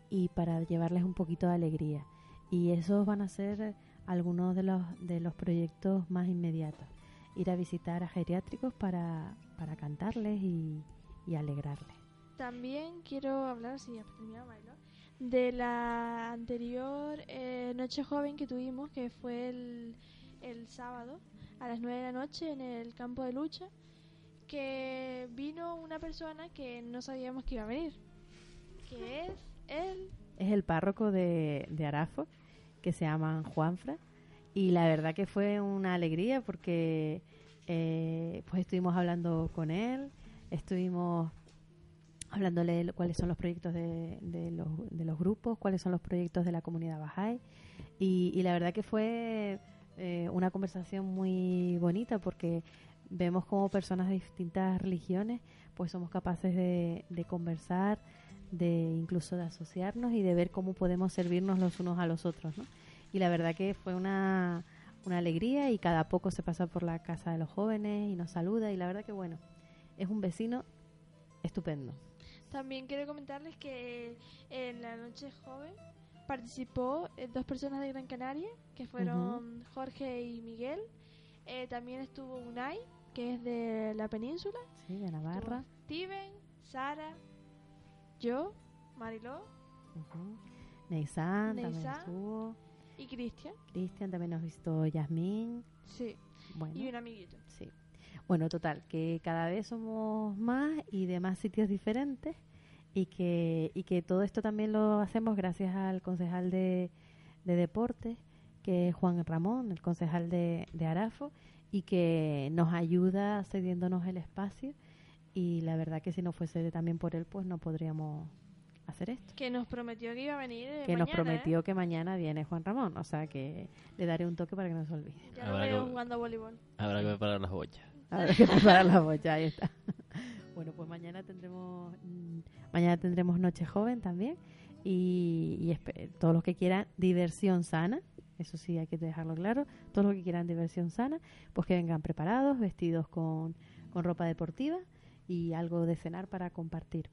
y para llevarles un poquito de alegría. Y esos van a ser algunos de los, de los proyectos más inmediatos. Ir a visitar a geriátricos para, para cantarles y, y alegrarles. También quiero hablar, Mailo, de la anterior eh, Noche Joven que tuvimos, que fue el, el sábado a las 9 de la noche en el campo de lucha, que vino una persona que no sabíamos que iba a venir, que es el... es el párroco de, de Arafo, que se llama Juanfra. Y la verdad que fue una alegría porque eh, pues estuvimos hablando con él, estuvimos hablándole de cuáles son los proyectos de, de los, de los grupos, cuáles son los proyectos de la comunidad Bahá'í. Y, y la verdad que fue eh, una conversación muy bonita porque vemos como personas de distintas religiones pues somos capaces de, de conversar, de incluso de asociarnos y de ver cómo podemos servirnos los unos a los otros, ¿no? Y la verdad que fue una, una alegría y cada poco se pasa por la casa de los jóvenes y nos saluda y la verdad que bueno, es un vecino estupendo. También quiero comentarles que en la Noche Joven participó eh, dos personas de Gran Canaria, que fueron Jorge y Miguel. Eh, también estuvo Unai, que es de la península. Sí, de Navarra. Estuvo Steven, Sara, yo, Mariló Ujú. Neizán también estuvo. y Cristian. Cristian también nos visitó Yasmín. Sí. Bueno, Y un amiguito. sí. Bueno, total, que cada vez somos más y de más sitios diferentes y que, y que todo esto también lo hacemos gracias al concejal de, de deportes, que es Juan Ramón, el concejal de, de Arafo, y que nos ayuda cediéndonos el espacio y la verdad que si no fuese también por él, pues no podríamos hacer esto. Que nos prometió que iba a venir. eh, que nos mañana, prometió que mañana viene Juan Ramón, o sea que le daré un toque para que no se olvide. ¿eh? Ya lo Habrá veo que- jugando a voleibol. Habrá que preparar las bochas. Habrá que preparar la bocha, ahí está. Bueno, pues mañana tendremos mm, mañana tendremos Noche Joven también y, y todos los que quieran diversión sana, eso sí hay que dejarlo claro, todos los que quieran diversión sana, pues que vengan preparados, vestidos con, con ropa deportiva y algo de cenar para compartir.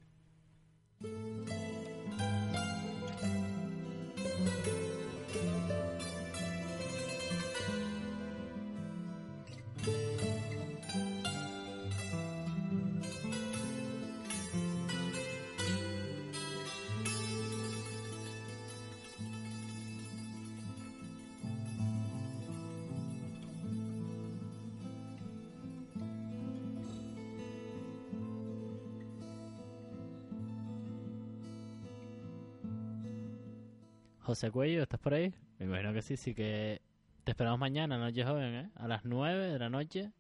José Cuello, ¿estás por ahí? Me imagino que sí, sí que Te esperamos mañana, Noche Joven, ¿eh? A las 9 de la noche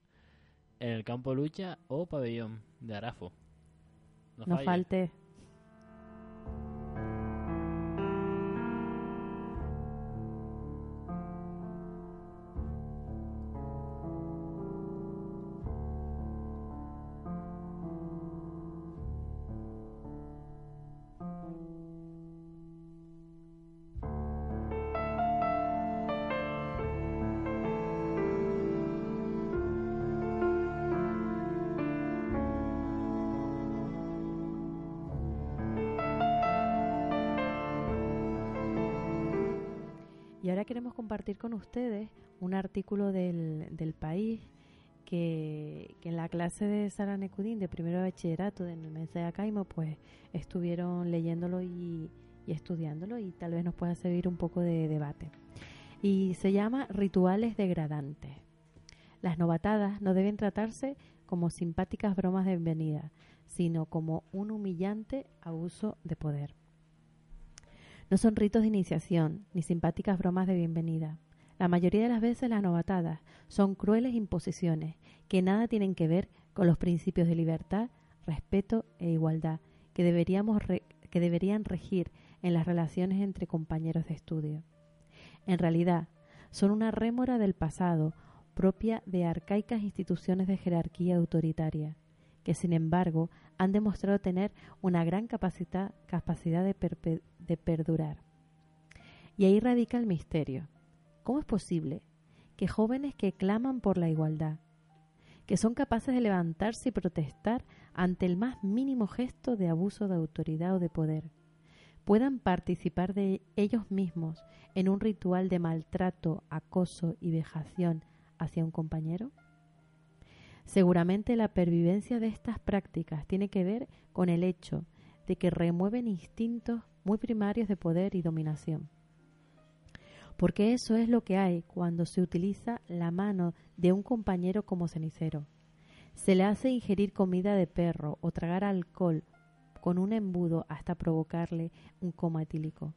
en el campo lucha o pabellón de Arafo. No, No falte. Compartir con ustedes un artículo del, del país que, que en la clase de Sara Necudín de primero de bachillerato en el mes de Acaimo pues estuvieron leyéndolo y, y estudiándolo y tal vez nos pueda servir un poco de debate. Y se llama Rituales degradantes. Las novatadas no deben tratarse como simpáticas bromas de bienvenida, sino como un humillante abuso de poder. No son ritos de iniciación ni simpáticas bromas de bienvenida. La mayoría de las veces las novatadas son crueles imposiciones que nada tienen que ver con los principios de libertad, respeto e igualdad que, deberíamos que deberían regir en las relaciones entre compañeros de estudio. En realidad, son una rémora del pasado propia de arcaicas instituciones de jerarquía autoritaria, que sin embargo han demostrado tener una gran capacita- capacidad de, de perdurar. Y ahí radica el misterio. ¿Cómo es posible que jóvenes que claman por la igualdad, que son capaces de levantarse y protestar ante el más mínimo gesto de abuso de autoridad o de poder, puedan participar de ellos mismos en un ritual de maltrato, acoso y vejación hacia un compañero? Seguramente la pervivencia de estas prácticas tiene que ver con el hecho de que remueven instintos muy primarios de poder y dominación. Porque eso es lo que hay cuando se utiliza la mano de un compañero como cenicero. Se le hace ingerir comida de perro o tragar alcohol con un embudo hasta provocarle un coma etílico.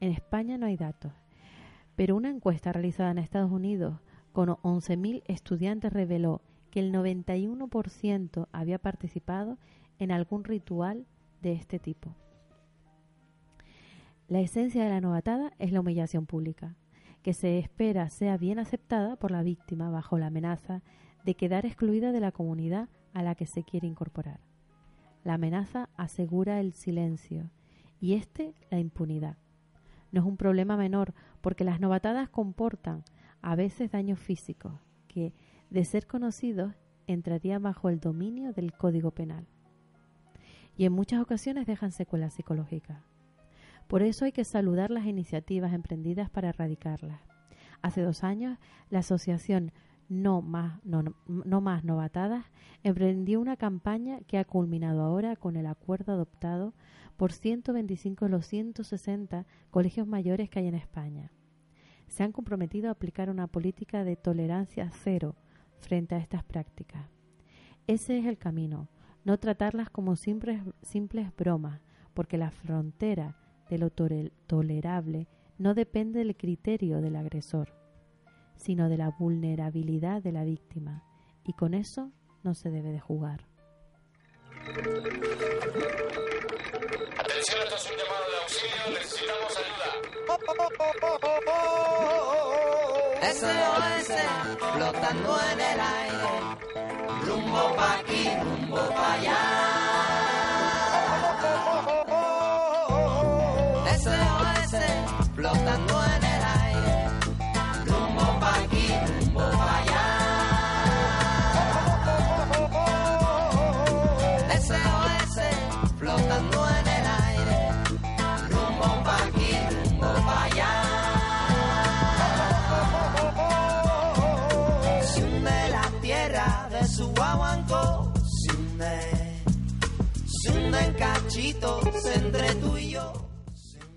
En España no hay datos, pero una encuesta realizada en Estados Unidos con 11.000 estudiantes reveló que el 91% había participado en algún ritual de este tipo. La esencia de la novatada es la humillación pública, que se espera sea bien aceptada por la víctima bajo la amenaza de quedar excluida de la comunidad a la que se quiere incorporar. La amenaza asegura el silencio y este la impunidad. No es un problema menor porque las novatadas comportan a veces daños físicos que, de ser conocidos, entrarían bajo el dominio del Código Penal. Y en muchas ocasiones dejan secuelas psicológicas. Por eso hay que saludar las iniciativas emprendidas para erradicarlas. Hace dos años, la asociación No Más, no, no Más Novatadas emprendió una campaña que ha culminado ahora con el acuerdo adoptado por 125 de los 160 colegios mayores que hay en España. Se han comprometido a aplicar una política de tolerancia cero frente a estas prácticas. Ese es el camino, no tratarlas como simples, simples bromas, porque la frontera de lo tolerable no depende del criterio del agresor, sino de la vulnerabilidad de la víctima, y con eso no se debe de jugar. Atención, esto es un llamado de auxilio, necesitamos ayuda. SOS flotando en el aire, rumbo pa' aquí, rumbo pa' allá. SOS flotando en cachitos entre tú y yo.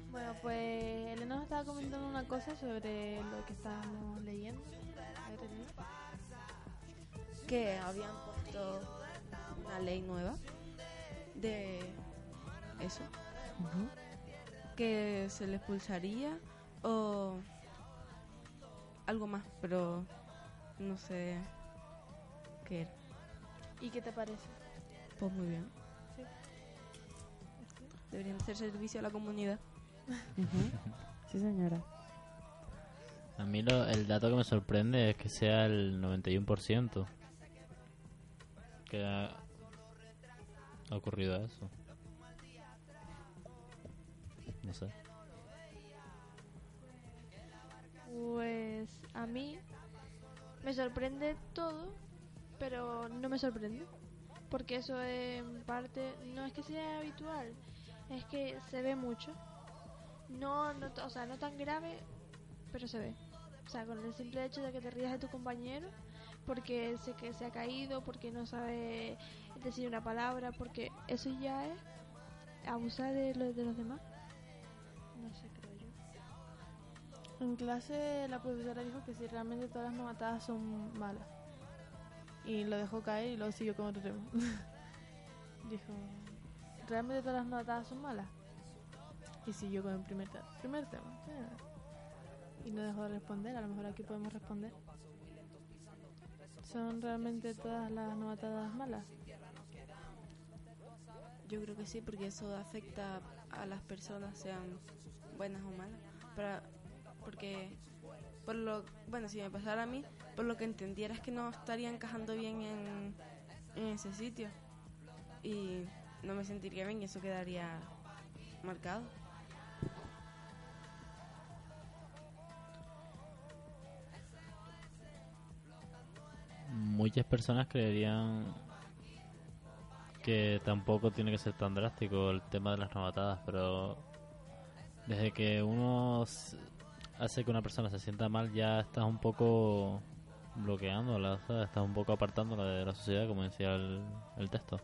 Bueno, pues Elena nos estaba comentando una cosa sobre lo que estábamos leyendo. Que habían puesto una ley nueva de eso, que se le expulsaría o algo más, pero no sé qué era. ¿Y qué te parece? Pues muy bien. Deberían hacer servicio a la comunidad. Sí, señora. A mí lo- el dato que me sorprende es que sea el 91%. Que ha ocurrido eso. No sé. Pues a mí me sorprende todo, pero no me sorprende. Porque eso en parte no es que sea habitual, es que se ve mucho. No, no, o sea, no tan grave, pero se ve. O sea, con el simple hecho de que te rías de tu compañero porque sé que se ha caído, porque no sabe decir una palabra, porque eso ya es abusar de, lo- de los demás. No sé, creo yo. En clase la profesora dijo que si realmente todas las novatadas son malas. Y lo dejó caer y luego siguió con otro tema. dijo, ¿realmente todas las novatadas son malas? Y siguió con el primer, primer tema. Sí. Y no dejó de responder, a lo mejor aquí podemos responder. ¿Son realmente todas las novatadas malas? Yo creo que sí, porque eso afecta a las personas, sean buenas o malas. Para, porque, por lo, bueno, si me pasara a mí, por lo que entendiera es que no estaría encajando bien en, en ese sitio. Y no me sentiría bien y eso quedaría marcado. Muchas personas creerían que tampoco tiene que ser tan drástico el tema de las novatadas, pero desde que uno hace que una persona se sienta mal ya estás un poco bloqueándola, ¿sabes? estás un poco apartándola de la sociedad, como decía el texto.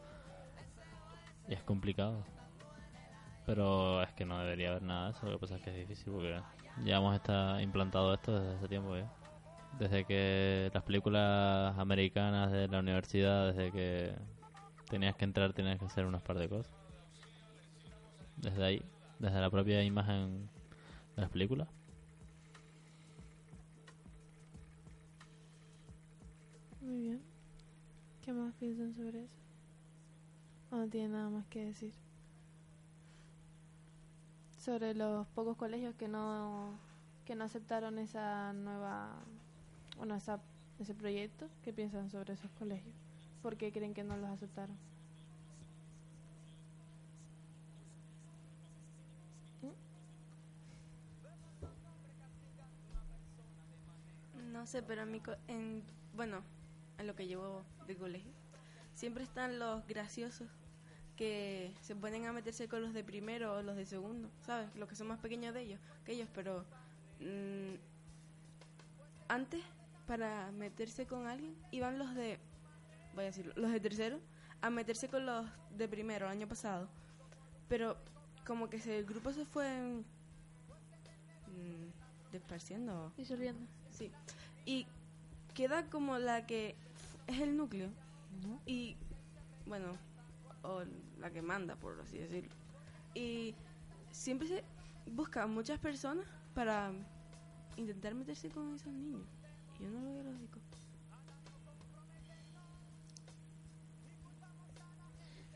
Y es complicado. Pero es que no debería haber nada de eso, lo que pasa es que es difícil porque ya hemos estado implantado esto desde hace tiempo ya. Desde que las películas americanas de la universidad, desde que tenías que entrar, tenías que hacer unas par de cosas. Desde ahí, desde la propia imagen de las películas. Muy bien. ¿Qué más piensan sobre eso? ¿O no tienen nada más que decir? Sobre los pocos colegios que no que no aceptaron esa nueva bueno, esa, ese proyecto, ¿qué piensan sobre esos colegios? ¿Por qué creen que no los aceptaron? No sé, pero en mi co- en, bueno, en lo que llevo de colegio, siempre están los graciosos que se ponen a meterse con los de primero o los de segundo, ¿sabes? Los que son más pequeños de ellos, que ellos, pero mm, antes para meterse con alguien iban los de, voy a decirlo, los de tercero a meterse con los de primero el año pasado, pero como que se, el grupo se fue mm, desparciendo. Disolviendo. Sí. Y queda como la que es el núcleo. Y, bueno, o la que manda, por así decirlo. Y siempre se busca muchas personas para intentar meterse con esos niños. Y yo no lo veo lógico.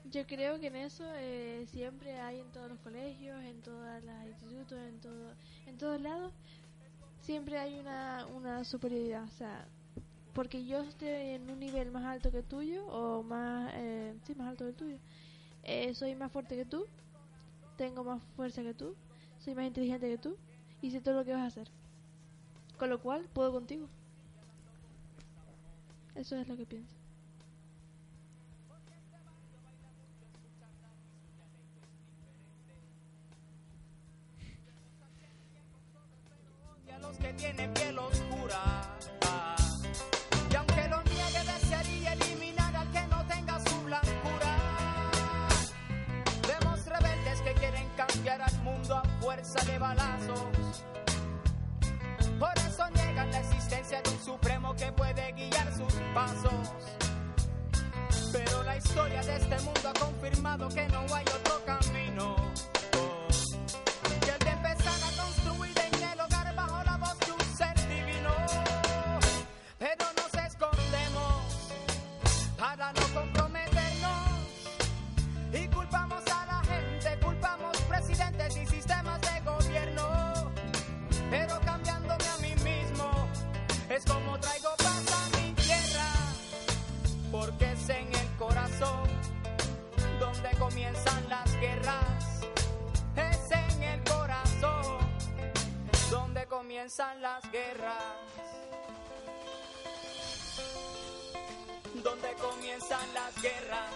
Yo creo que en eso eh, siempre hay en todos los colegios, en todos los institutos, en todo, en todos lados, siempre hay una, una superioridad. O sea, porque yo esté en un nivel más alto que el tuyo, o más, eh, sí, más alto que el tuyo, eh, soy más fuerte que tú, tengo más fuerza que tú, soy más inteligente que tú, y sé todo lo que vas a hacer. Con lo cual, puedo contigo. Eso es lo que pienso. y a los que tienen piel oscura. Cambiar al mundo a fuerza de balazos. Por eso niegan la existencia de un supremo que puede guiar sus pasos. Pero la historia de este mundo ha confirmado que no hay otro camino. Comienzan las guerras. Donde comienzan las guerras.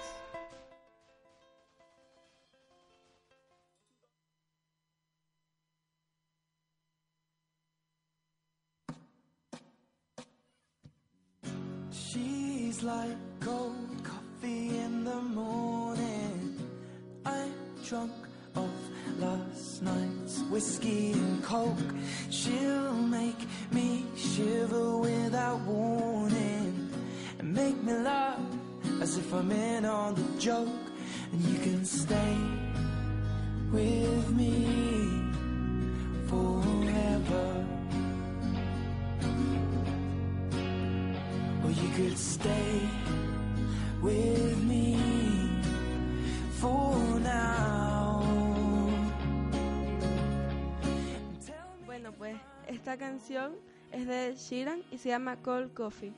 She's like cold coffee in the morning. I'm drunk night's whiskey and coke. She'll make me shiver without warning and make me laugh as if I'm in on the joke. And you can stay with me forever. Or you could stay with me esta canción es de Sheeran y se llama Cold Coffee.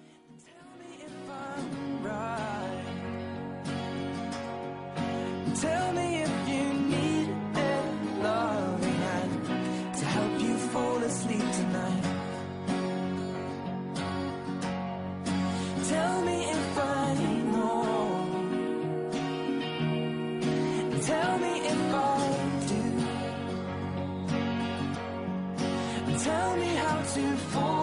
To fall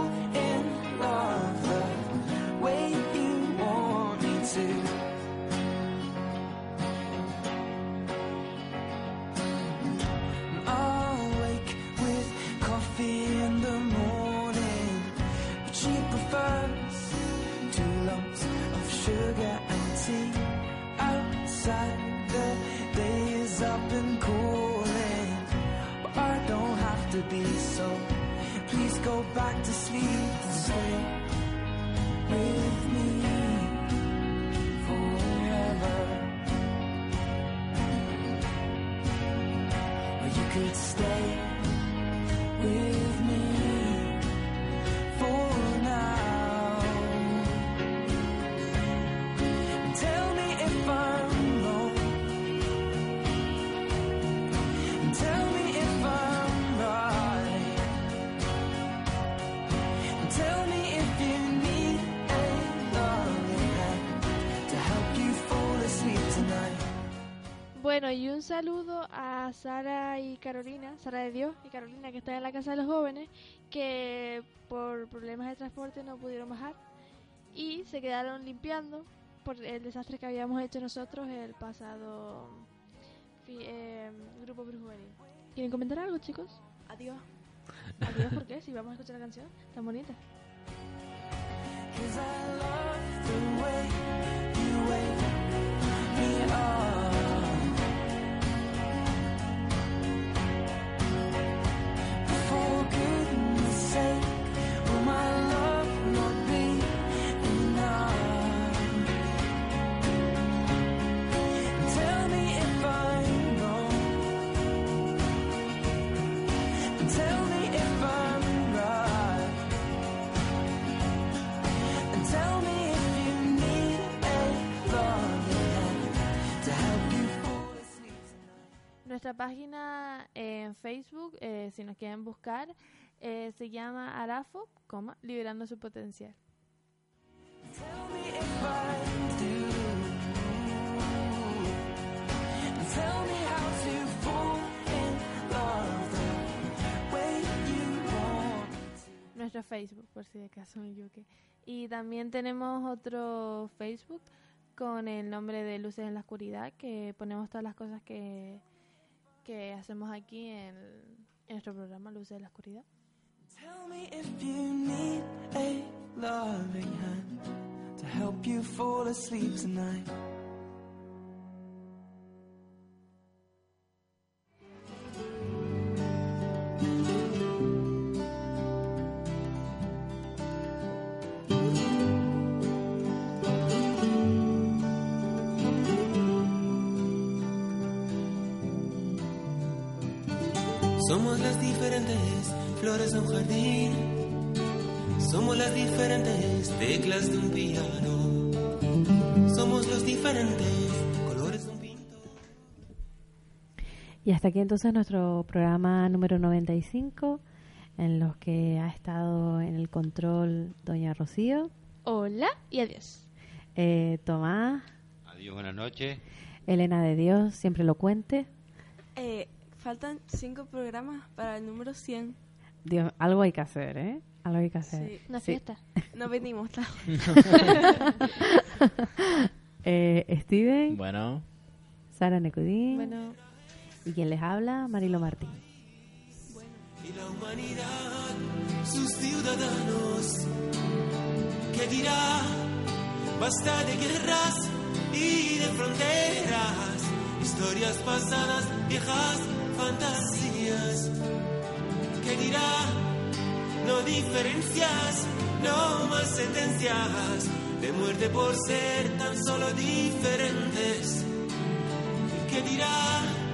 back to sleep and stay with me forever. Or you could stay saludo a Sara y Carolina, Sara de Dios y Carolina, que están en la Casa de los Jóvenes, que por problemas de transporte no pudieron bajar y se quedaron limpiando por el desastre que habíamos hecho nosotros el pasado eh, grupo prejuvenil. ¿Quieren comentar algo, chicos? Adiós. Adiós, ¿por qué? Si vamos a escuchar la canción tan bonita. Cause I love the way you wake me up. Nuestra página en Facebook, eh, si nos quieren buscar, eh, se llama Arafo, coma, liberando su potencial. Nuestro Facebook, por si de acaso me equivoqué. Y también tenemos otro Facebook con el nombre de Luces en la Oscuridad, que ponemos todas las cosas que, que hacemos aquí en, en nuestro programa Luces en la Oscuridad. Tell me if you need a loving hand to help you fall asleep tonight. Jardín. Somos las diferentes teclas de un piano. Somos los diferentes colores de un pintor. Y hasta aquí entonces nuestro programa número 95. en los que ha estado en el control doña Rocío, Hola y adiós. eh, Tomás, Adiós, buenas noches. Elena de Dios, siempre lo cuente. Eh, faltan cinco programas para el número 100. Dios, algo hay que hacer, ¿eh? Algo hay que hacer. Sí. Una Sí. fiesta. No venimos, claro. Eh, Steven, Bueno, Sara Necudín Bueno, y quien les habla, Marilo Martín. y la humanidad, sus ciudadanos. ¿Qué dirá? Basta de guerras y de fronteras, historias pasadas, viejas fantasías. ¿Qué dirá? No diferencias, no más sentencias de muerte por ser tan solo diferentes. ¿Qué dirá?